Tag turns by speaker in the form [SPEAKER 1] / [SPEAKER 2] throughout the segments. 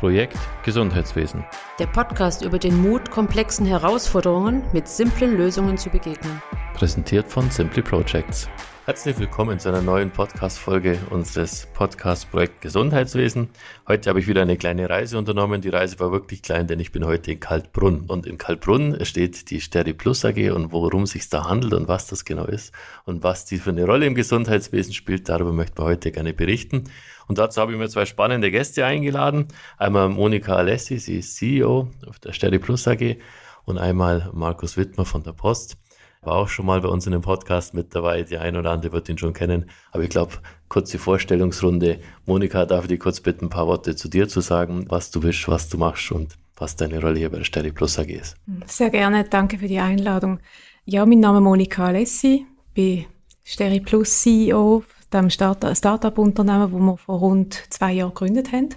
[SPEAKER 1] Projekt Gesundheitswesen.
[SPEAKER 2] Der Podcast über den Mut, komplexen Herausforderungen mit simplen Lösungen zu begegnen.
[SPEAKER 1] Präsentiert von Simply Projects. Herzlich willkommen zu einer neuen Podcast-Folge unseres Podcast-Projekt Gesundheitswesen. Heute habe ich wieder eine kleine Reise unternommen. Die Reise war wirklich klein, denn ich bin heute in Kaltbrunn. Und in Kaltbrunn steht die Steri Plus AG und worum es sich da handelt und was das genau ist und was die für eine Rolle im Gesundheitswesen spielt, darüber möchten wir heute gerne berichten. Und dazu habe ich mir zwei spannende Gäste eingeladen. Einmal Monika Alessi, sie ist CEO der Steri Plus AG und einmal Markus Wittmer von der Post war auch schon mal bei uns in dem Podcast mit dabei. Die ein oder andere wird ihn schon kennen. Aber ich glaube, kurze Vorstellungsrunde. Monika, darf ich dich kurz bitten, ein paar Worte zu dir zu sagen, was du bist, was du machst und was deine Rolle hier bei der Stelle Plus AG ist.
[SPEAKER 3] Sehr gerne, danke für die Einladung. Ja, mein Name ist Monika Alessi, bin Steri Plus CEO dem Start-up-Unternehmen, das wir vor rund zwei Jahren gegründet haben.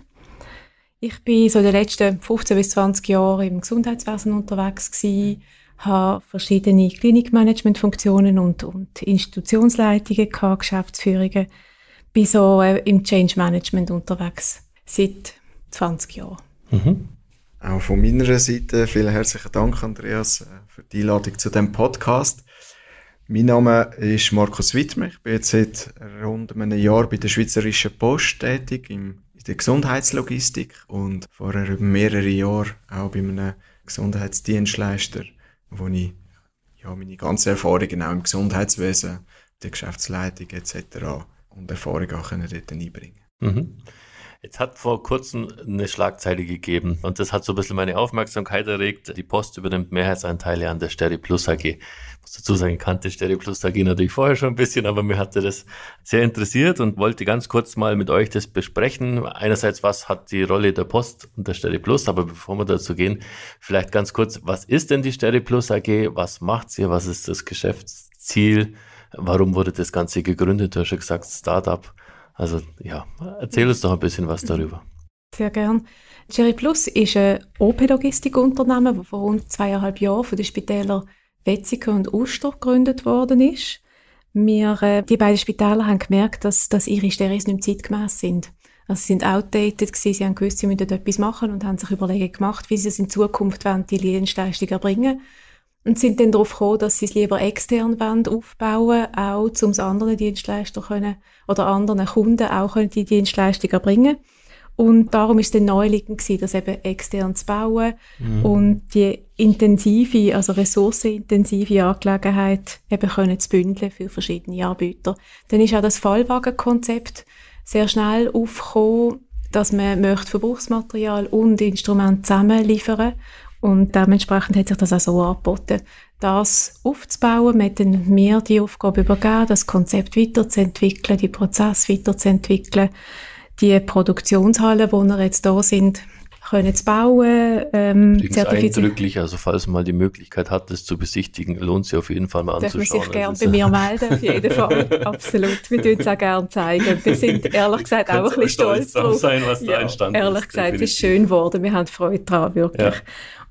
[SPEAKER 3] Ich bin so in den letzten 15 bis 20 Jahren im Gesundheitswesen unterwegs gewesen, habe verschiedene Klinikmanagement-Funktionen und, und Institutionsleitungen gehabt, Geschäftsführungen, bin so äh, im Change Management unterwegs seit 20 Jahren. Mhm.
[SPEAKER 4] Auch von meiner Seite vielen herzlichen Dank, Andreas, äh, für die Einladung zu dem Podcast. Mein Name ist Markus Wittmer. Ich bin jetzt seit rund einem Jahr bei der Schweizerischen Post tätig in der Gesundheitslogistik und vorher mehrere Jahre auch bei einem Gesundheitsdienstleister wo ich ja, meine ganzen Erfahrungen auch im Gesundheitswesen, der Geschäftsleitung etc. und Erfahrungen auch dort einbringen mhm.
[SPEAKER 1] Jetzt hat vor kurzem eine Schlagzeile gegeben und das hat so ein bisschen meine Aufmerksamkeit erregt. Die Post übernimmt Mehrheitsanteile an der Steri Plus AG. Ich muss dazu sagen, ich kannte Steri Plus AG natürlich vorher schon ein bisschen, aber mir hatte das sehr interessiert und wollte ganz kurz mal mit euch das besprechen. Einerseits, was hat die Rolle der Post und der Steri Plus, aber bevor wir dazu gehen, vielleicht ganz kurz, was ist denn die Steri Plus AG? Was macht sie? Was ist das Geschäftsziel? Warum wurde das Ganze gegründet? Du hast ja gesagt, Startup. Also ja, erzähl uns doch ein bisschen was darüber.
[SPEAKER 3] Sehr gern. Cherry Plus ist ein OP-Logistikunternehmen, das vor rund zweieinhalb Jahren von den Spitälern Wetzikon und Uster gegründet worden ist. Wir, äh, die beiden Spitäler haben gemerkt, dass, dass ihre Steris nicht mehr zeitgemäß sind. Also sie sind outdated gewesen, sie haben gewusst, sie müssen etwas machen und haben sich Überlegungen gemacht, wie sie es in Zukunft wollen, die Dienstleistung erbringen und sind dann darauf gekommen, dass sie es lieber extern wollen, aufbauen auch um es anderen Dienstleister können oder anderen Kunden auch können die Dienstleistung erbringen und darum ist es dann naheliegend gewesen, das eben extern zu bauen mhm. und die intensive, also ressourcenintensive Angelegenheit eben können zu bündeln für verschiedene Anbieter. Dann ist auch das Fallwagenkonzept sehr schnell aufgekommen, dass man möchte Verbrauchsmaterial und Instrument zusammen liefern und dementsprechend hat sich das auch so angeboten, das aufzubauen. Hat dann mir die Aufgabe übergeben, das Konzept weiterzuentwickeln, die Prozesse weiterzuentwickeln, die Produktionshallen, wo wir jetzt da sind, können zu bauen.
[SPEAKER 1] Ähm, eindrücklich, also falls man mal die Möglichkeit hat, das zu besichtigen, lohnt sich auf jeden Fall mal anzuschauen.
[SPEAKER 3] Darf man sich gerne bei mir melden, auf jeden Fall. Absolut. Wir tun es auch gerne zeigen. Wir sind ehrlich gesagt auch ein bisschen stolz drauf.
[SPEAKER 1] sein, was da entstanden
[SPEAKER 3] ehrlich ist. Ehrlich gesagt, es ist schön geworden. Wir haben Freude daran, wirklich. Ja.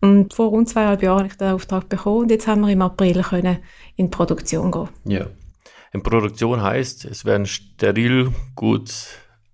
[SPEAKER 3] Und vor rund zweieinhalb Jahren habe ich den Auftrag bekommen und jetzt haben wir im April können in Produktion gehen.
[SPEAKER 1] Ja. In Produktion heißt, es werden steril gut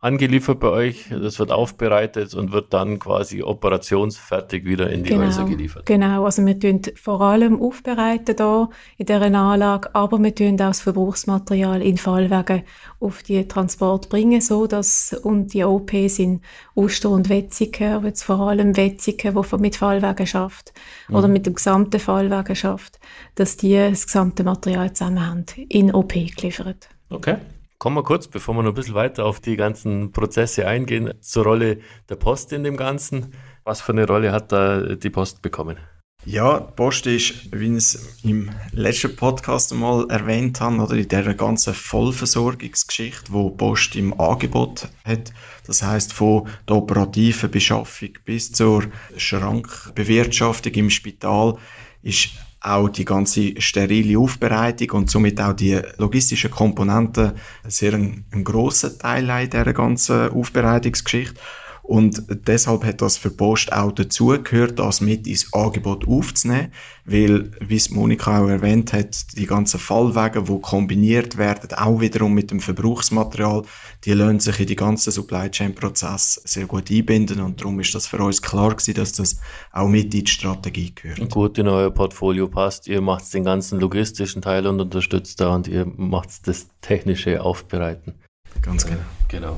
[SPEAKER 1] angeliefert bei euch, das wird aufbereitet und wird dann quasi operationsfertig wieder in die
[SPEAKER 3] genau,
[SPEAKER 1] Häuser geliefert.
[SPEAKER 3] Genau, also wir tun vor allem aufbereiten da in dieser Anlage, aber wir tun auch das Verbrauchsmaterial in Fallwegen auf die Transport bringen, so dass und die OPs in Oster und Wetzigen, aber jetzt vor allem Wetzigen, wo mit Fallwegen schafft mhm. oder mit dem gesamten Fallwegen schafft, dass die das gesamte Material zusammen haben, in OP geliefert.
[SPEAKER 1] Okay. Kommen wir kurz, bevor wir noch ein bisschen weiter auf die ganzen Prozesse eingehen, zur Rolle der Post in dem Ganzen. Was für eine Rolle hat da die Post bekommen?
[SPEAKER 4] Ja, die Post ist, wie ich es im letzten Podcast einmal erwähnt habe, oder in dieser ganzen Vollversorgungsgeschichte, wo die Post im Angebot hat. Das heißt von der operativen Beschaffung bis zur Schrankbewirtschaftung im Spital ist auch die ganze sterile Aufbereitung und somit auch die logistischen Komponenten sehr ein, ein grosser Teil dieser ganzen Aufbereitungsgeschichte. Und deshalb hat das für Post auch dazugehört, das mit ins Angebot aufzunehmen, weil, wie es Monika auch erwähnt hat, die ganzen Fallwege, die kombiniert werden, auch wiederum mit dem Verbrauchsmaterial, die lassen sich in die ganzen Supply Chain Prozess sehr gut einbinden und darum ist das für uns klar gewesen, dass das auch mit in die Strategie gehört.
[SPEAKER 1] Gut in euer Portfolio passt. Ihr macht den ganzen logistischen Teil und unterstützt da und ihr macht das technische Aufbereiten.
[SPEAKER 4] Ganz genau.
[SPEAKER 1] Genau.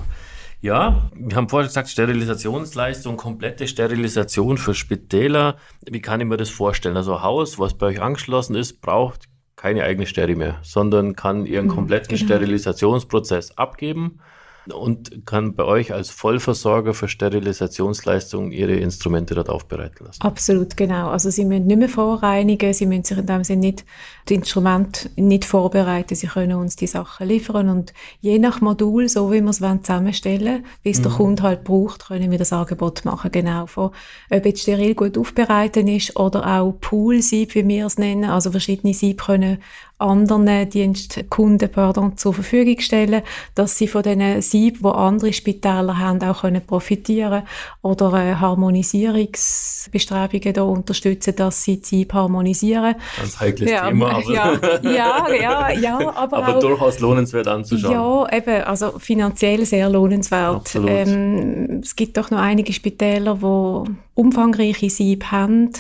[SPEAKER 1] Ja, wir haben vorher gesagt, Sterilisationsleistung, komplette Sterilisation für Spitäler. Wie kann ich mir das vorstellen? Also ein Haus, was bei euch angeschlossen ist, braucht keine eigene Steri mehr, sondern kann ihren mhm, kompletten genau. Sterilisationsprozess abgeben und kann bei euch als Vollversorger für Sterilisationsleistungen Ihre Instrumente dort aufbereiten lassen.
[SPEAKER 3] Absolut, genau. Also Sie müssen nicht mehr vorreinigen, Sie müssen sich in dem Sinne nicht das Instrument nicht vorbereiten, Sie können uns die Sachen liefern und je nach Modul, so wie wir es zusammenstellen wie es mhm. der Kunde halt braucht, können wir das Angebot machen, genau. Von, ob jetzt steril gut aufbereitet ist oder auch Pool-Sieb, wie wir es nennen, also verschiedene Sieb können anderen Dienstkunden pardon, zur Verfügung stellen, dass sie von diesen Sieb, die andere Spitäler haben, auch können profitieren oder äh, Harmonisierungsbestrebungen da unterstützen, dass sie die Sieb harmonisieren.
[SPEAKER 1] Ganz heikles ja, Thema,
[SPEAKER 3] aber ja, ja, ja, ja, aber,
[SPEAKER 1] aber auch, durchaus lohnenswert anzuschauen.
[SPEAKER 3] Ja, eben, also finanziell sehr lohnenswert. Ähm, es gibt doch noch einige Spitäler, die umfangreiche Sieb haben,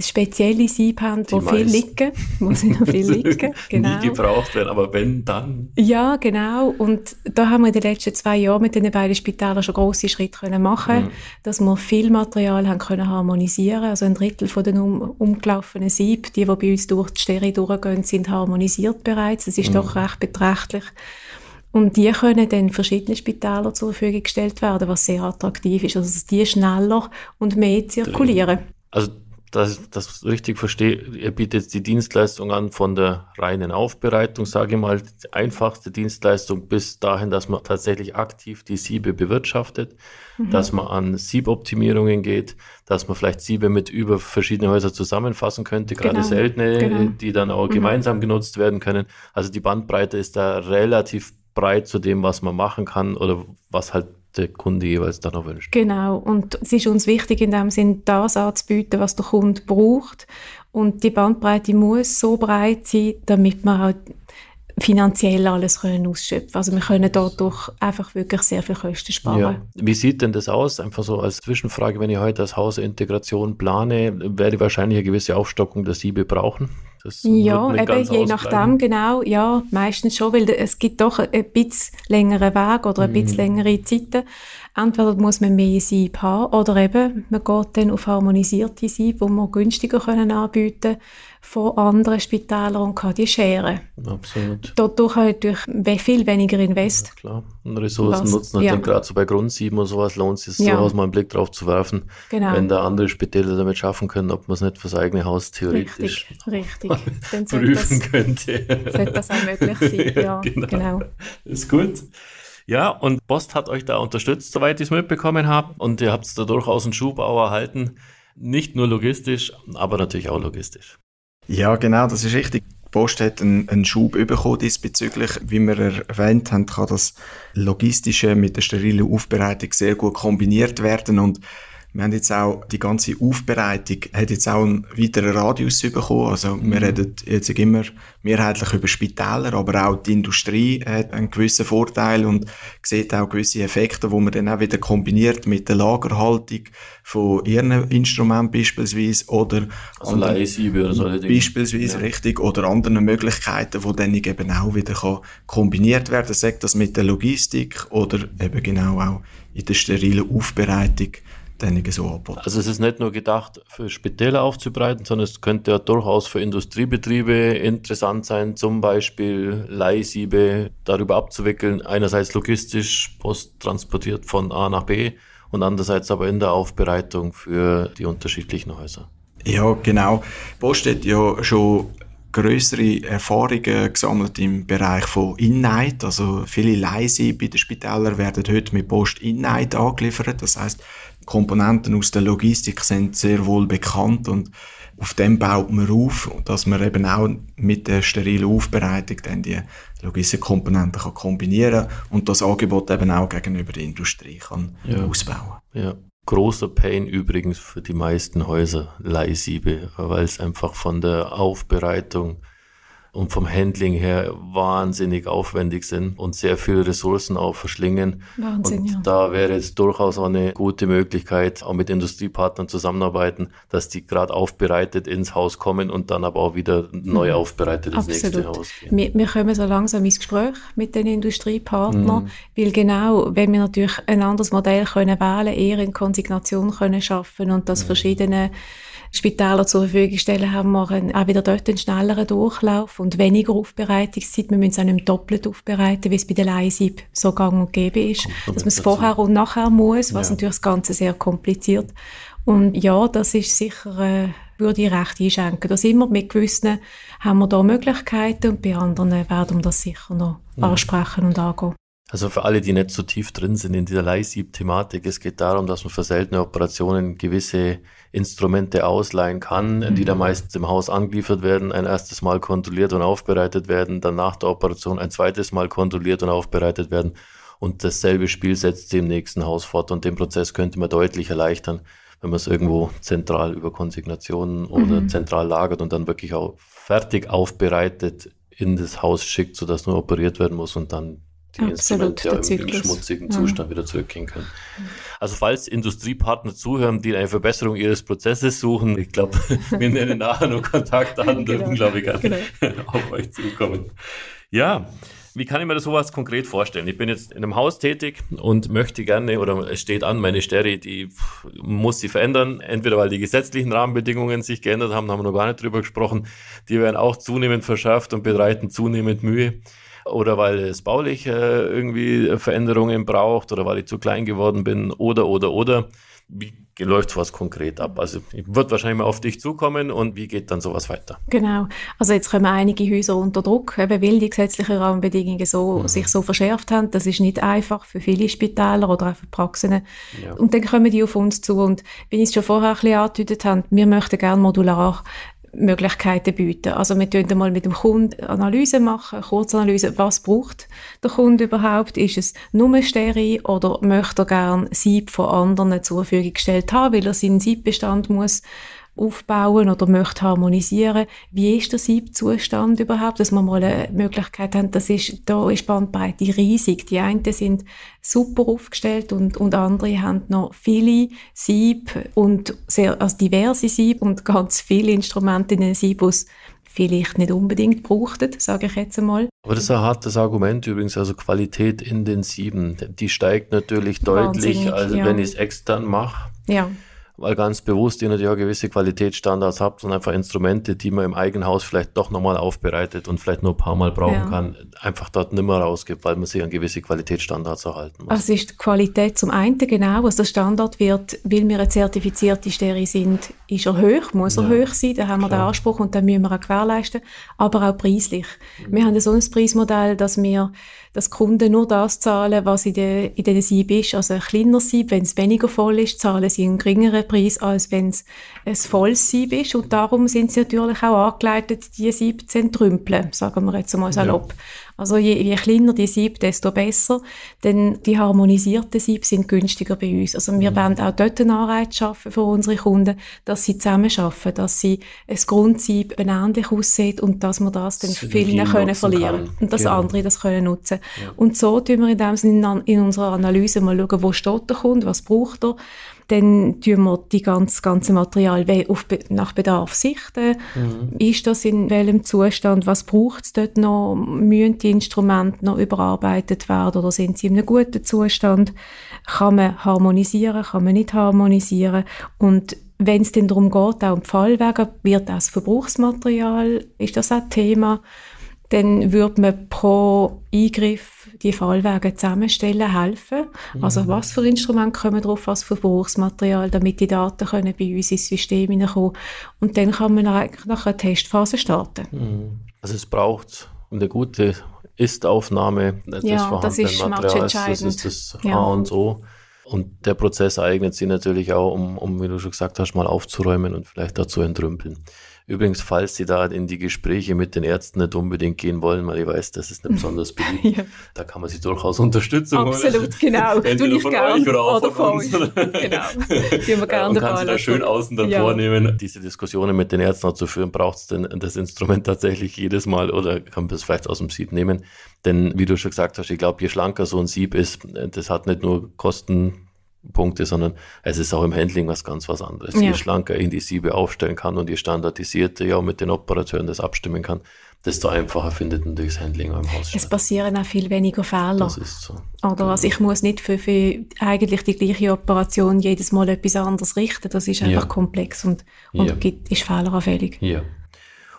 [SPEAKER 3] spezielle Sieb haben, die wo viel liegen, wo sie noch viel liegen.
[SPEAKER 1] Genau. Nie gebraucht werden, aber wenn, dann.
[SPEAKER 3] Ja, genau. Und da haben wir in den letzten zwei Jahren mit den beiden Spitälern schon grosse Schritte können machen, mhm. dass wir viel Material haben können harmonisieren. Also ein Drittel von den um, umgelaufenen Sieb, die, die bei uns durch die Steri durchgehen, sind harmonisiert bereits. Das ist mhm. doch recht beträchtlich. Und die können dann verschiedenen Spitälern zur Verfügung gestellt werden, was sehr attraktiv ist. Also dass die schneller und mehr zirkulieren.
[SPEAKER 1] Also dass ich das richtig verstehe, ihr bietet die Dienstleistung an von der reinen Aufbereitung, sage ich mal, die einfachste Dienstleistung bis dahin, dass man tatsächlich aktiv die Siebe bewirtschaftet, mhm. dass man an Sieboptimierungen geht, dass man vielleicht Siebe mit über verschiedene Häuser zusammenfassen könnte, gerade genau. seltene, genau. die dann auch mhm. gemeinsam genutzt werden können. Also die Bandbreite ist da relativ breit zu dem, was man machen kann oder was halt der Kunde jeweils dann auch wünscht.
[SPEAKER 3] Genau, und es ist uns wichtig, in dem Sinn das anzubieten, was der Kunde braucht. Und die Bandbreite muss so breit sein, damit man halt finanziell alles können ausschöpfen Also wir können dadurch einfach wirklich sehr viel Kosten sparen. Ja.
[SPEAKER 1] Wie sieht denn das aus? Einfach so als Zwischenfrage, wenn ich heute als Hausintegration plane, werde ich wahrscheinlich eine gewisse Aufstockung der Siebe brauchen?
[SPEAKER 3] Das ja, eben je nachdem, genau, ja, meistens schon, weil es gibt doch ein bisschen längere Weg oder ein bisschen mhm. längere Zeiten. Entweder muss man mehr Sieb haben oder eben man geht dann auf harmonisierte Sieb, die wir günstiger können anbieten können von anderen Spitälern und kann die scheren.
[SPEAKER 1] Absolut.
[SPEAKER 3] Dadurch halt durch viel weniger Invest.
[SPEAKER 1] Ja, klar. Und Ressourcen Was, nutzen. Ich ja. denke, gerade so bei Grundsieben und sowas lohnt es sich ja. sowas mal einen Blick drauf zu werfen. Genau. Wenn da andere Spitäler damit schaffen können, ob man es nicht fürs eigene Haus theoretisch
[SPEAKER 3] richtig, richtig.
[SPEAKER 1] Dann prüfen das, könnte.
[SPEAKER 3] Sollte das auch möglich sein, ja, genau. genau.
[SPEAKER 1] Ist gut. Ja, und Post hat euch da unterstützt, soweit ich es mitbekommen habe. Und ihr habt da durchaus einen Schub auch erhalten. Nicht nur logistisch, aber natürlich auch logistisch.
[SPEAKER 4] Ja, genau, das ist richtig. Die Post hat einen, einen Schub bekommen diesbezüglich. Wie wir erwähnt haben, kann das Logistische mit der sterilen Aufbereitung sehr gut kombiniert werden und wir haben jetzt auch die ganze Aufbereitung hat jetzt auch einen weiteren Radius bekommen. Also mhm. wir reden jetzt immer mehrheitlich über Spitäler, aber auch die Industrie hat einen gewissen Vorteil und sieht auch gewisse Effekte, wo man dann auch wieder kombiniert mit der Lagerhaltung von ihren Instrumenten beispielsweise oder
[SPEAKER 1] also Leihsiebe oder
[SPEAKER 4] Dinge. Beispielsweise, ja. richtig, oder anderen Möglichkeiten, wo dann eben auch wieder kann kombiniert werden, sagt das mit der Logistik oder eben genau auch in der sterilen Aufbereitung so angeboten.
[SPEAKER 1] Also es ist nicht nur gedacht, für Spitäler aufzubereiten, sondern es könnte ja durchaus für Industriebetriebe interessant sein, zum Beispiel Leihsiebe darüber abzuwickeln, einerseits logistisch posttransportiert von A nach B und andererseits aber in der Aufbereitung für die unterschiedlichen Häuser.
[SPEAKER 4] Ja, genau. Post hat ja schon größere Erfahrungen gesammelt im Bereich von Innight. Also viele Leise bei den Spitälern werden heute mit Post Innight angeliefert. Das heißt, Komponenten aus der Logistik sind sehr wohl bekannt und auf dem baut man auf, dass man eben auch mit der sterilen Aufbereitung dann die Logistikkomponenten kann kombinieren und das Angebot eben auch gegenüber der Industrie kann ja. ausbauen.
[SPEAKER 1] Ja. Großer Pain übrigens für die meisten Häuser, Leihsiebe, weil es einfach von der Aufbereitung und vom Handling her wahnsinnig aufwendig sind und sehr viele Ressourcen auch verschlingen. Wahnsinn, und ja. da wäre jetzt durchaus auch eine gute Möglichkeit, auch mit Industriepartnern zusammenarbeiten, dass die gerade aufbereitet ins Haus kommen und dann aber auch wieder neu mhm. aufbereitet ins Absolut. nächste Haus
[SPEAKER 3] gehen. Wir, wir kommen so langsam ins Gespräch mit den Industriepartnern, mhm. weil genau, wenn wir natürlich ein anderes Modell können wählen, eher in Konsignation können schaffen und das mhm. verschiedene Spitäler zur Verfügung stellen, haben wir einen, auch wieder dort einen schnelleren Durchlauf und weniger Aufbereitungszeit. Wir müssen es auch nicht doppelt aufbereiten, wie es bei der Leihsieb so gang und gäbe ist. Dass man es vorher und nachher muss, was ja. natürlich das Ganze sehr kompliziert. Und ja, das ist sicher, äh, würde ich recht einschenken. Da sind wir mit gewissen, haben wir da Möglichkeiten und bei anderen werden wir das sicher noch ja. ansprechen und angehen.
[SPEAKER 1] Also für alle, die nicht so tief drin sind in dieser Leihsieb-Thematik, es geht darum, dass man für seltene Operationen gewisse Instrumente ausleihen kann, mhm. die dann meistens im Haus angeliefert werden, ein erstes Mal kontrolliert und aufbereitet werden, dann nach der Operation ein zweites Mal kontrolliert und aufbereitet werden und dasselbe Spiel setzt sie im nächsten Haus fort und den Prozess könnte man deutlich erleichtern, wenn man es irgendwo zentral über Konsignationen mhm. oder zentral lagert und dann wirklich auch fertig aufbereitet in das Haus schickt, sodass nur operiert werden muss und dann die Absolut, Instrumente ja im, im, schmutzigen Zustand ja. wieder zurückgehen können. Also falls Industriepartner zuhören, die eine Verbesserung ihres Prozesses suchen, ich glaube, wir nennen nachher nur Kontaktdaten, genau. dürfen, glaube ich, genau. auf euch zukommen. Ja, wie kann ich mir das sowas konkret vorstellen? Ich bin jetzt in einem Haus tätig und möchte gerne, oder es steht an, meine Steri, die muss sie verändern. Entweder weil die gesetzlichen Rahmenbedingungen sich geändert haben, haben wir noch gar nicht drüber gesprochen. Die werden auch zunehmend verschärft und bereiten zunehmend Mühe oder weil es baulich äh, irgendwie Veränderungen braucht oder weil ich zu klein geworden bin oder, oder, oder. Wie läuft sowas konkret ab? Also ich wird wahrscheinlich mal auf dich zukommen und wie geht dann sowas weiter?
[SPEAKER 3] Genau. Also jetzt kommen einige Häuser unter Druck, eben weil die gesetzlichen Rahmenbedingungen so, mhm. sich so verschärft haben. Das ist nicht einfach für viele Spitäler oder auch für Praxen. Ja. Und dann kommen die auf uns zu und wie ich es schon vorher ein bisschen angedeutet habe, wir möchten gerne modular Möglichkeiten bieten. Also wir tun mal mit dem Kunden Analyse machen, Kurzanalyse, was braucht der Kunde überhaupt? Ist es nur steril oder möchte er gerne Sieb von anderen zur Verfügung gestellt haben, weil er seinen Siebbestand muss aufbauen oder möchte harmonisieren. Wie ist der Siebzustand überhaupt, dass wir mal eine Möglichkeit haben, das ist, da ist Bandbreite riesig. Die einen sind super aufgestellt und, und andere haben noch viele Sieb und sehr, also diverse Sieb und ganz viele Instrumente in den Sieb, die vielleicht nicht unbedingt brauchten, sage ich jetzt einmal.
[SPEAKER 1] Aber das ist ein hartes Argument übrigens, also Qualität in den Sieben, die steigt natürlich deutlich, als ja. wenn ich es extern mache.
[SPEAKER 3] Ja
[SPEAKER 1] weil ganz bewusst ihr natürlich auch gewisse Qualitätsstandards habt und einfach Instrumente, die man im eigenen Haus vielleicht doch nochmal aufbereitet und vielleicht nur ein paar Mal brauchen ja. kann, einfach dort nicht mehr rausgibt, weil man sich an gewisse Qualitätsstandards erhalten muss.
[SPEAKER 3] Also ist Qualität zum einen genau, also der Standard wird, weil wir eine zertifizierte Stelle sind, ist er hoch, muss er ja. hoch sein, da haben wir Klar. den Anspruch und dann müssen wir auch gewährleisten, aber auch preislich. Mhm. Wir haben so ein Preismodell, dass wir dass Kunden nur das zahlen, was in, der, in den Sieb ist. Also ein kleiner Sieb, wenn es weniger voll ist, zahlen sie einen geringeren Preis, als wenn es ein volles Sieb ist. Und darum sind sie natürlich auch angeleitet, die Sieb zu entrümpeln, sagen wir jetzt mal salopp. Ja. Also je, je kleiner die Sieb, desto besser, denn die harmonisierten Sieb sind günstiger bei uns. Also wir mhm. werden auch dort einen Anreiz schaffen für unsere Kunden, dass sie zusammen schaffen, dass sie ein Grundsieb ähnlich aussieht und dass wir das dann vielen können verlieren kann. und dass genau. andere das können nutzen. Ja. Und so tun wir in dem Sinne in unserer Analyse mal schauen, wo steht der Kunde, was braucht er dann tun wir die ganze, ganze Material auf, nach Bedarf sichten. Mhm. Ist das in welchem Zustand? Was braucht es dort noch? Müssen die Instrumente noch überarbeitet werden oder sind sie in einem guten Zustand? Kann man harmonisieren? Kann man nicht harmonisieren? Und wenn es dann darum geht, auch um die Fallwege, wird das Verbrauchsmaterial, ist das auch Thema? Dann würde man pro Eingriff die Fallwege zusammenstellen, helfen. Mhm. Also was für Instrumente kommen drauf, was für Verbrauchsmaterial, damit die Daten können bei uns ins System hineinkommen. Und dann kann man eigentlich nach einer Testphase starten.
[SPEAKER 1] Mhm. Also es braucht eine gute Ist-Aufnahme des
[SPEAKER 3] ja, vorhandenen das ist
[SPEAKER 1] Materials. Das ist das ja. A und O. Und der Prozess eignet sich natürlich auch, um, um, wie du schon gesagt hast, mal aufzuräumen und vielleicht dazu entrümpeln. Übrigens, falls Sie da in die Gespräche mit den Ärzten nicht unbedingt gehen wollen, weil ich weiß, das ist nicht besonders beliebt, ja. da kann man sich durchaus Unterstützung
[SPEAKER 3] holen. Absolut, genau.
[SPEAKER 1] Entweder du von gern, oder auch oder von uns.
[SPEAKER 3] genau. Die wir gerne
[SPEAKER 1] und kann sie da schön außen dann ja. vornehmen. Diese Diskussionen mit den Ärzten auch zu führen, braucht es denn das Instrument tatsächlich jedes Mal oder kann man es vielleicht aus dem Sieb nehmen? Denn wie du schon gesagt hast, ich glaube, je schlanker so ein Sieb ist, das hat nicht nur Kosten Punkte, sondern es ist auch im Handling was ganz was anderes. Ja. Je schlanker ich die Siebe aufstellen kann und je standardisierter ja mit den Operateuren das abstimmen kann, desto einfacher findet natürlich das Handling im Haus
[SPEAKER 3] statt. Es passieren auch viel weniger Fehler.
[SPEAKER 1] Das ist so.
[SPEAKER 3] Oder genau. also ich muss nicht für, für eigentlich die gleiche Operation jedes Mal etwas anderes richten. Das ist einfach ja. komplex und, und ja. gibt, ist fehleranfällig.
[SPEAKER 1] Ja.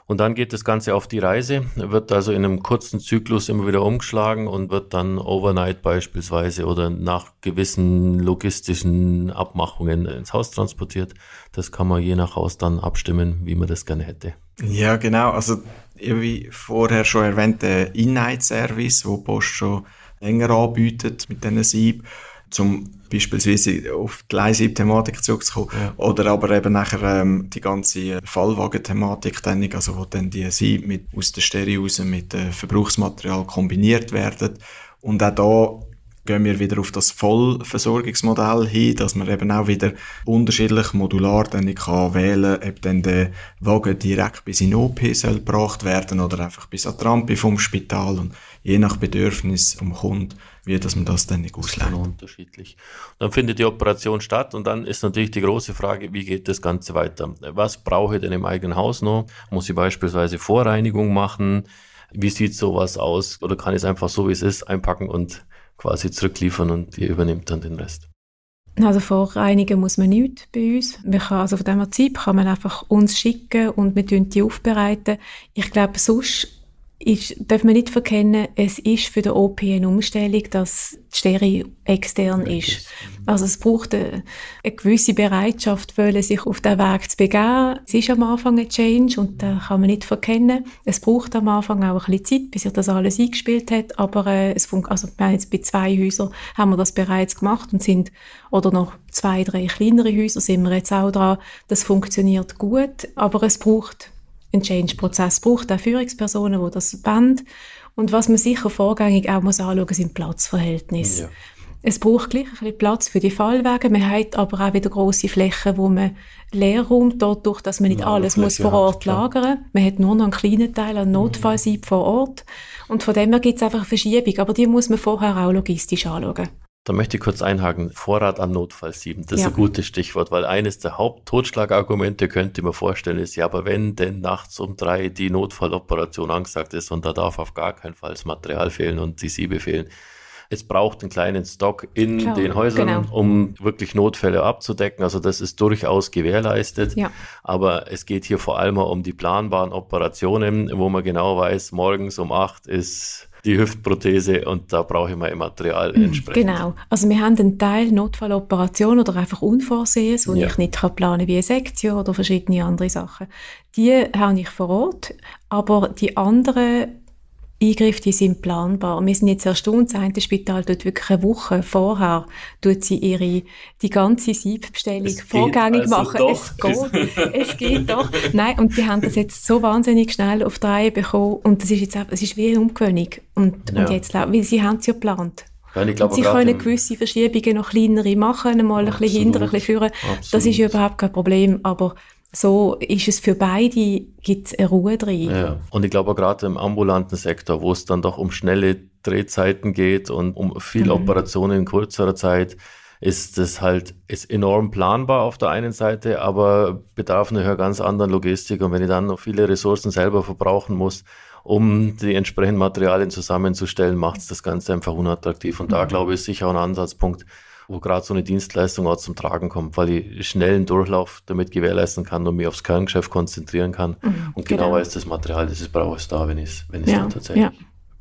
[SPEAKER 1] Und dann geht das Ganze auf die Reise, wird also in einem kurzen Zyklus immer wieder umgeschlagen und wird dann overnight beispielsweise oder nach gewissen logistischen Abmachungen ins Haus transportiert. Das kann man je nach Haus dann abstimmen, wie man das gerne hätte.
[SPEAKER 4] Ja, genau. Also wie vorher schon erwähnt, der In-Night-Service, wo Post schon länger anbietet mit diesen Sieb zum beispielsweise auf die Leihsieb-Thematik zurückzukommen. Ja. Oder aber eben nachher ähm, die ganze Fallwagen-Thematik, also wo dann die Sieb mit, aus der Stereo raus mit äh, Verbrauchsmaterial kombiniert werden. Und auch da gehen wir wieder auf das Vollversorgungsmodell hin, dass man eben auch wieder unterschiedlich modular dann kann wählen kann, ob dann der Wagen direkt bis in OP soll gebracht werden oder einfach bis an die Rampe vom Spital und je nach Bedürfnis vom Kunden, wie dass man das dann nicht auslegt.
[SPEAKER 1] unterschiedlich. Dann findet die Operation statt und dann ist natürlich die große Frage, wie geht das Ganze weiter? Was brauche ich denn im eigenen Haus noch? Muss ich beispielsweise Vorreinigung machen? Wie sieht sowas aus? Oder kann ich es einfach so, wie es ist, einpacken und quasi zurückliefern und ihr übernimmt dann den Rest.
[SPEAKER 3] Also vorreinigen muss man nicht bei uns. Man kann, also von dem Prinzip kann man einfach uns schicken und wir die aufbereiten. Ich glaube, sonst ist, darf man nicht verkennen, es ist für den OP eine Umstellung, dass die Stereo extern ist. Also es braucht eine, eine gewisse Bereitschaft, wollen, sich auf den Weg zu begeben. Es ist am Anfang ein Change und da kann man nicht verkennen. Es braucht am Anfang auch ein bisschen Zeit, bis sich das alles eingespielt hat, aber äh, es funkt, also wir haben jetzt bei zwei Häusern haben wir das bereits gemacht und sind, oder noch zwei, drei kleinere Häuser sind wir jetzt auch dran. Das funktioniert gut, aber es braucht ein Change-Prozess braucht auch Führungspersonen, die das wollen. Und was man sicher vorgängig auch muss anschauen, sind Platzverhältnisse. Ja. Es braucht gleich ein bisschen Platz für die Fallwege. Man hat aber auch wieder große Flächen, wo man Leerraum dadurch, dass man nicht alles muss vor Ort hat, lagern. Man hat nur noch einen kleinen Teil an Notfallsieb mhm. vor Ort. Und von dem her gibt es einfach eine Verschiebung. Aber die muss man vorher auch logistisch anschauen.
[SPEAKER 1] Da möchte ich kurz einhaken. Vorrat an Notfallsieben. Das ja. ist ein gutes Stichwort, weil eines der Haupttotschlagargumente könnte man vorstellen ist, ja, aber wenn denn nachts um drei die Notfalloperation angesagt ist und da darf auf gar keinen Fall das Material fehlen und die Siebe fehlen. Es braucht einen kleinen Stock in Klar, den Häusern, genau. um wirklich Notfälle abzudecken. Also das ist durchaus gewährleistet. Ja. Aber es geht hier vor allem um die planbaren Operationen, wo man genau weiß, morgens um acht ist die Hüftprothese und da brauche ich mein Material mhm, entsprechend.
[SPEAKER 3] Genau. Also wir haben einen Teil Notfalloperation oder einfach Unvorsehes, wo ja. ich nicht kann planen wie eine Sektion oder verschiedene andere Sachen. Die habe ich vor Ort, aber die anderen Eingriffe, die sind planbar. Wir sind jetzt erstaunt, das eine Spital tut wirklich eine Woche vorher, tut sie ihre, die ganze Siebbestellung es vorgängig also machen. Doch. Es geht, es geht doch. Nein, und die haben das jetzt so wahnsinnig schnell auf die Reihe bekommen und das ist jetzt einfach, es ist wie eine Umgewöhnung. Und, ja. und jetzt, weil sie haben es ja geplant. Ja, ich glaube, sie können gewisse Verschiebungen noch kleinere machen, mal ein bisschen hinter, ein bisschen führen. Das ist überhaupt kein Problem, aber so ist es für beide, gibt es eine Ruhe drin.
[SPEAKER 1] Ja. Und ich glaube gerade im ambulanten Sektor, wo es dann doch um schnelle Drehzeiten geht und um viele mhm. Operationen in kürzerer Zeit, ist es halt ist enorm planbar auf der einen Seite, aber bedarf einer ganz anderen Logistik. Und wenn ich dann noch viele Ressourcen selber verbrauchen muss, um die entsprechenden Materialien zusammenzustellen, macht es das Ganze einfach unattraktiv. Und mhm. da glaube ich, ist sicher auch ein Ansatzpunkt, wo gerade so eine Dienstleistung auch zum Tragen kommt, weil ich schnellen Durchlauf damit gewährleisten kann und mich aufs Kerngeschäft konzentrieren kann. Mhm, und genau, genau weiß das Material, das ich brauche, ist da, wenn ich es wenn ja, tatsächlich ja.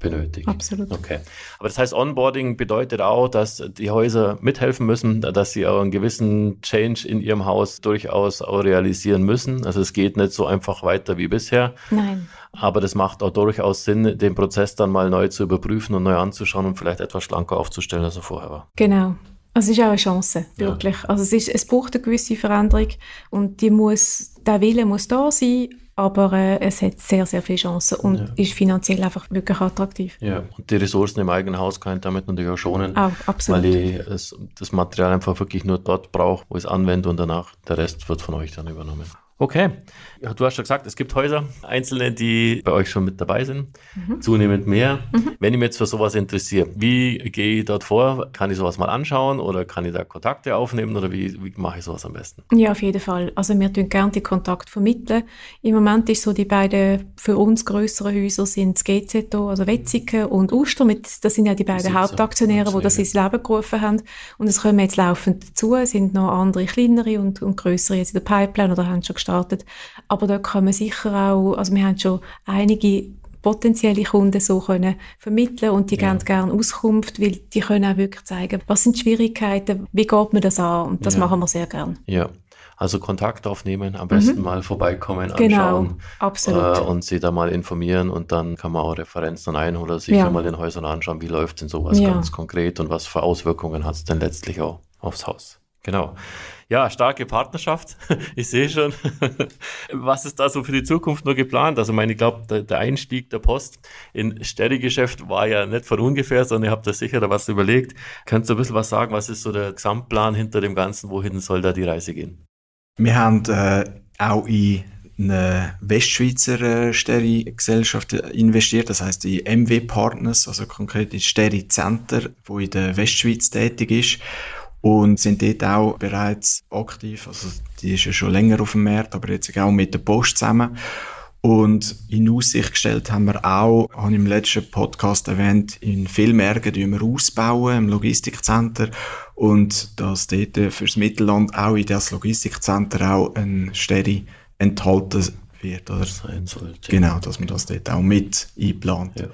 [SPEAKER 1] benötige.
[SPEAKER 3] Absolut.
[SPEAKER 1] Okay. Aber das heißt, Onboarding bedeutet auch, dass die Häuser mithelfen müssen, dass sie auch einen gewissen Change in ihrem Haus durchaus auch realisieren müssen. Also es geht nicht so einfach weiter wie bisher.
[SPEAKER 3] Nein.
[SPEAKER 1] Aber das macht auch durchaus Sinn, den Prozess dann mal neu zu überprüfen und neu anzuschauen und vielleicht etwas schlanker aufzustellen, als er vorher war.
[SPEAKER 3] Genau. Es ist auch eine Chance, wirklich. Ja. Also es, ist, es braucht eine gewisse Veränderung und die muss, der Wille muss da sein, aber äh, es hat sehr, sehr viele Chancen und ja. ist finanziell einfach wirklich attraktiv.
[SPEAKER 1] Ja, und die Ressourcen im eigenen Haus kann ich damit natürlich auch schonen,
[SPEAKER 3] auch, absolut.
[SPEAKER 1] weil ich das, das Material einfach wirklich nur dort brauche, wo ich es anwende und danach der Rest wird von euch dann übernommen. Okay. Ja, du hast schon gesagt, es gibt Häuser, einzelne, die bei euch schon mit dabei sind, mhm. zunehmend mehr. Mhm. Wenn ich mich jetzt für sowas interessiere, wie gehe ich dort vor? Kann ich sowas mal anschauen oder kann ich da Kontakte aufnehmen oder wie, wie mache ich sowas am besten?
[SPEAKER 3] Ja, auf jeden Fall. Also wir tun gerne die Kontakt vermitteln. Im Moment ist so, die beiden für uns größeren Häuser sind das GZ, also Wetzikon und Uster. Mit, das sind ja die beiden Hauptaktionäre, die das ins Leben gerufen haben. Und es kommen jetzt laufend dazu, es sind noch andere kleinere und, und größere jetzt in der Pipeline oder haben schon gestartet gestartet. Aber da kann man sicher auch, also wir haben schon einige potenzielle Kunden so können vermitteln und die ja. geben gerne Auskunft, weil die können auch wirklich zeigen, was sind die Schwierigkeiten, wie geht man das an und das ja. machen wir sehr gerne.
[SPEAKER 1] Ja, also Kontakt aufnehmen, am besten mhm. mal vorbeikommen, genau, anschauen genau. Äh, und sie da mal informieren und dann kann man auch Referenzen einholen oder sich ja. mal den Häusern anschauen, wie läuft denn sowas ja. ganz konkret und was für Auswirkungen hat es denn letztlich auch aufs Haus. Genau. Ja, starke Partnerschaft. Ich sehe schon, was ist da so für die Zukunft nur geplant? Also, meine, ich glaube, der, Einstieg der Post in Sterry-Geschäft war ja nicht von ungefähr, sondern ihr habt da sicher was überlegt. Könntest du ein bisschen was sagen? Was ist so der Gesamtplan hinter dem Ganzen? Wohin soll da die Reise gehen?
[SPEAKER 4] Wir haben äh, auch in eine Westschweizer äh, Steri-Gesellschaft investiert, das heißt die MW Partners, also konkret in Steri Center, wo in der Westschweiz tätig ist und sind dort auch bereits aktiv. Also die ist ja schon länger auf dem Markt, aber jetzt auch mit der Post zusammen. Und in Aussicht gestellt haben wir auch, habe ich im letzten Podcast erwähnt, in Villmergen wir ausbauen, im Logistikcenter. Und dass dort fürs Mittelland auch in das Logistikcenter auch ein Steri enthalten wird. Oder? Sein sollte. Genau, dass man das dort auch mit einplant. Ja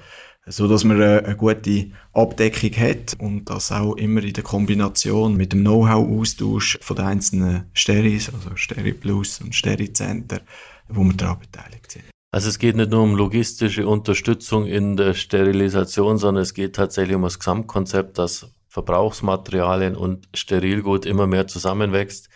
[SPEAKER 4] so dass man eine, gute Abdeckung hat und das auch immer in der Kombination mit dem Know-how-Austausch von den einzelnen Steris, also Steri Plus und Steri Center, wo wir daran beteiligt sind.
[SPEAKER 1] Also es geht nicht nur um logistische Unterstützung in der Sterilisation, sondern es geht tatsächlich um das Gesamtkonzept, dass Verbrauchsmaterialien und Sterilgut immer mehr zusammenwächst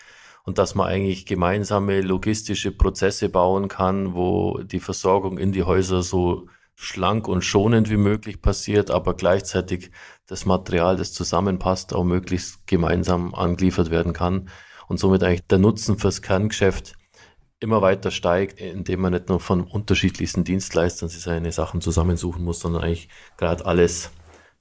[SPEAKER 1] und dass man eigentlich gemeinsame logistische Prozesse bauen kann, wo die Versorgung in die Häuser so schlank und schonend wie möglich passiert, aber gleichzeitig das Material, das zusammenpasst, auch möglichst gemeinsam angeliefert werden kann und somit eigentlich der Nutzen fürs Kerngeschäft immer weiter steigt, indem man nicht nur von unterschiedlichsten Dienstleistern sich seine Sachen zusammensuchen muss, sondern eigentlich gerade alles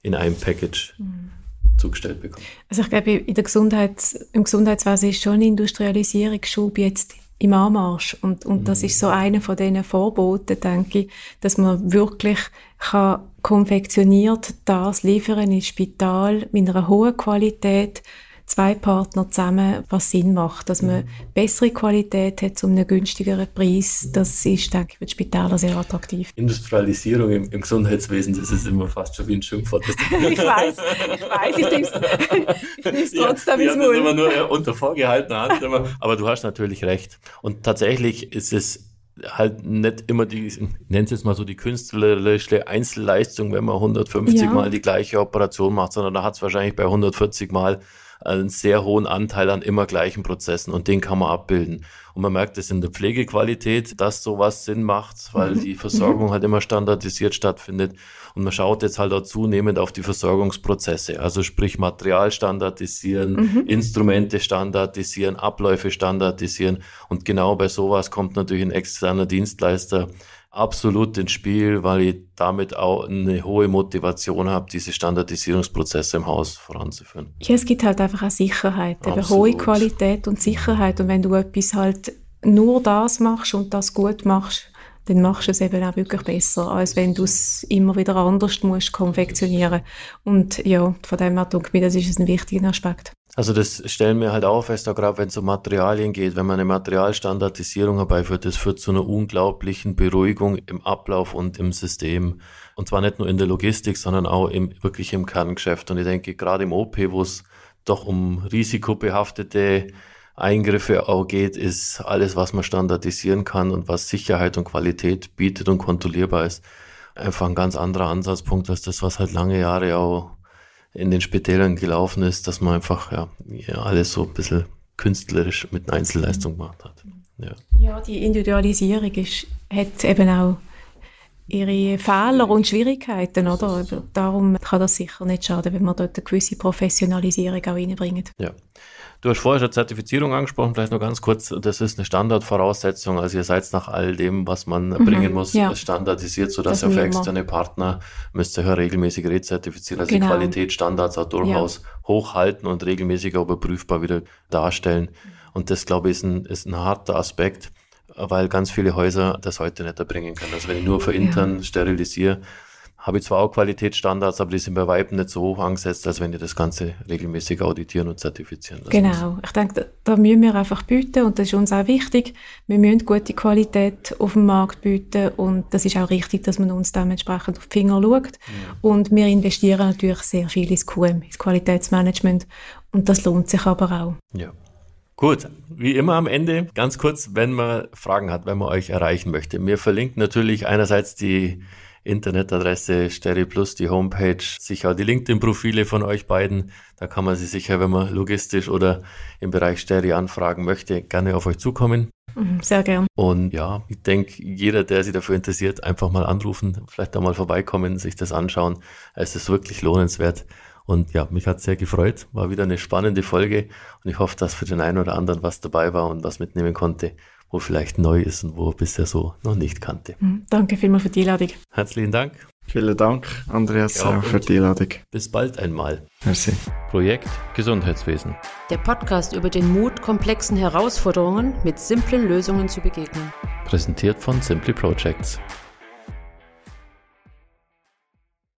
[SPEAKER 1] in einem Package mhm. zugestellt bekommt.
[SPEAKER 3] Also ich glaube, in der Gesundheits-, im Gesundheitswesen ist schon ein Industrialisierungsschub jetzt im Anmarsch. Und, und das ist so mhm. einer von diesen Vorboten, denke ich, dass man wirklich kann konfektioniert das liefern ins Spital mit einer hohen Qualität, zwei Partner zusammen, was Sinn macht, dass man mhm. bessere Qualität hat zu einem günstigeren Preis. Das ist, denke ich, für die Spitäler sehr attraktiv.
[SPEAKER 1] Industrialisierung im, im Gesundheitswesen, das ist immer fast schon wie ein Schimpfwort.
[SPEAKER 3] ich weiß, ich weiß, ich nehme es trotzdem
[SPEAKER 1] ja, ins Mund. immer nur unter vorgehaltener Hand, immer, aber du hast natürlich recht. Und tatsächlich ist es halt nicht immer die, ich nenne es jetzt mal so die künstlerische Einzelleistung, wenn man 150 ja. Mal die gleiche Operation macht, sondern da hat es wahrscheinlich bei 140 Mal einen sehr hohen Anteil an immer gleichen Prozessen und den kann man abbilden. Und man merkt es in der Pflegequalität, dass sowas Sinn macht, weil mhm. die Versorgung mhm. halt immer standardisiert stattfindet. Und man schaut jetzt halt auch zunehmend auf die Versorgungsprozesse. Also sprich Material standardisieren, mhm. Instrumente standardisieren, Abläufe standardisieren. Und genau bei sowas kommt natürlich ein externer Dienstleister absolut ins Spiel, weil ich damit auch eine hohe Motivation habe, diese Standardisierungsprozesse im Haus voranzuführen.
[SPEAKER 3] Ja, es gibt halt einfach auch Sicherheit, eben hohe Qualität und Sicherheit. Und wenn du etwas halt nur das machst und das gut machst, dann machst du es eben auch wirklich besser, als wenn du es immer wieder anders musst konfektionieren. Und ja, von dem her denke ich, das ist ein wichtiger Aspekt.
[SPEAKER 1] Also das stellen wir halt auch fest, auch gerade wenn es um Materialien geht, wenn man eine Materialstandardisierung herbeiführt, das führt zu einer unglaublichen Beruhigung im Ablauf und im System. Und zwar nicht nur in der Logistik, sondern auch im, wirklich im Kerngeschäft. Und ich denke, gerade im OP, wo es doch um risikobehaftete Eingriffe auch geht, ist alles, was man standardisieren kann und was Sicherheit und Qualität bietet und kontrollierbar ist, einfach ein ganz anderer Ansatzpunkt als das, was halt lange Jahre auch in den Spitälern gelaufen ist, dass man einfach ja, alles so ein bisschen künstlerisch mit einer Einzelleistung gemacht hat.
[SPEAKER 3] Ja, ja die Individualisierung ist, hat eben auch ihre Fehler und Schwierigkeiten, oder? Darum kann das sicher nicht schaden, wenn man dort eine gewisse Professionalisierung auch reinbringt.
[SPEAKER 1] Ja. Du hast vorher schon Zertifizierung angesprochen, vielleicht noch ganz kurz. Das ist eine Standardvoraussetzung. Also ihr seid nach all dem, was man mhm, bringen muss, ja. standardisiert, sodass das ihr für externe Partner müsst ihr ja regelmäßig rezertifizieren. Also genau. die Qualitätsstandards auch durchaus ja. hochhalten und regelmäßig auch überprüfbar wieder darstellen. Und das, glaube ich, ist ein, ist ein harter Aspekt, weil ganz viele Häuser das heute nicht erbringen können. Also wenn ich nur für intern sterilisiere, habe ich zwar auch Qualitätsstandards, aber die sind bei Weitem nicht so hoch angesetzt, als wenn ihr das Ganze regelmäßig auditieren und zertifizieren
[SPEAKER 3] lassen Genau, ich denke, da, da, müssen wir einfach bieten und das ist uns auch wichtig. Wir müssen gute Qualität auf dem Markt bieten und das ist auch richtig, dass man uns dementsprechend auf die Finger schaut. Ja. Und wir investieren natürlich sehr viel ins QM, ins Qualitätsmanagement und das lohnt sich aber auch.
[SPEAKER 1] Ja. Gut, wie immer am Ende, ganz kurz, wenn man Fragen hat, wenn man euch erreichen möchte. Mir verlinkt natürlich einerseits die Internetadresse Steri Plus, die Homepage, sicher die LinkedIn-Profile von euch beiden. Da kann man sie sicher, wenn man logistisch oder im Bereich Steri anfragen möchte, gerne auf euch zukommen.
[SPEAKER 3] Mhm, sehr gern.
[SPEAKER 1] Und ja, ich denke, jeder, der sich dafür interessiert, einfach mal anrufen, vielleicht da mal vorbeikommen, sich das anschauen. Es ist wirklich lohnenswert. Und ja, mich hat sehr gefreut. War wieder eine spannende Folge. Und ich hoffe, dass für den einen oder anderen was dabei war und was mitnehmen konnte wo vielleicht neu ist und wo er bisher so noch nicht kannte.
[SPEAKER 3] Mhm. Danke vielmals für die Einladung.
[SPEAKER 1] Herzlichen Dank.
[SPEAKER 4] Vielen Dank, Andreas, ja, für die Einladung.
[SPEAKER 1] Bis bald einmal.
[SPEAKER 4] Merci.
[SPEAKER 1] Projekt Gesundheitswesen.
[SPEAKER 2] Der Podcast über den Mut, komplexen Herausforderungen mit simplen Lösungen zu begegnen.
[SPEAKER 1] Präsentiert von Simply Projects.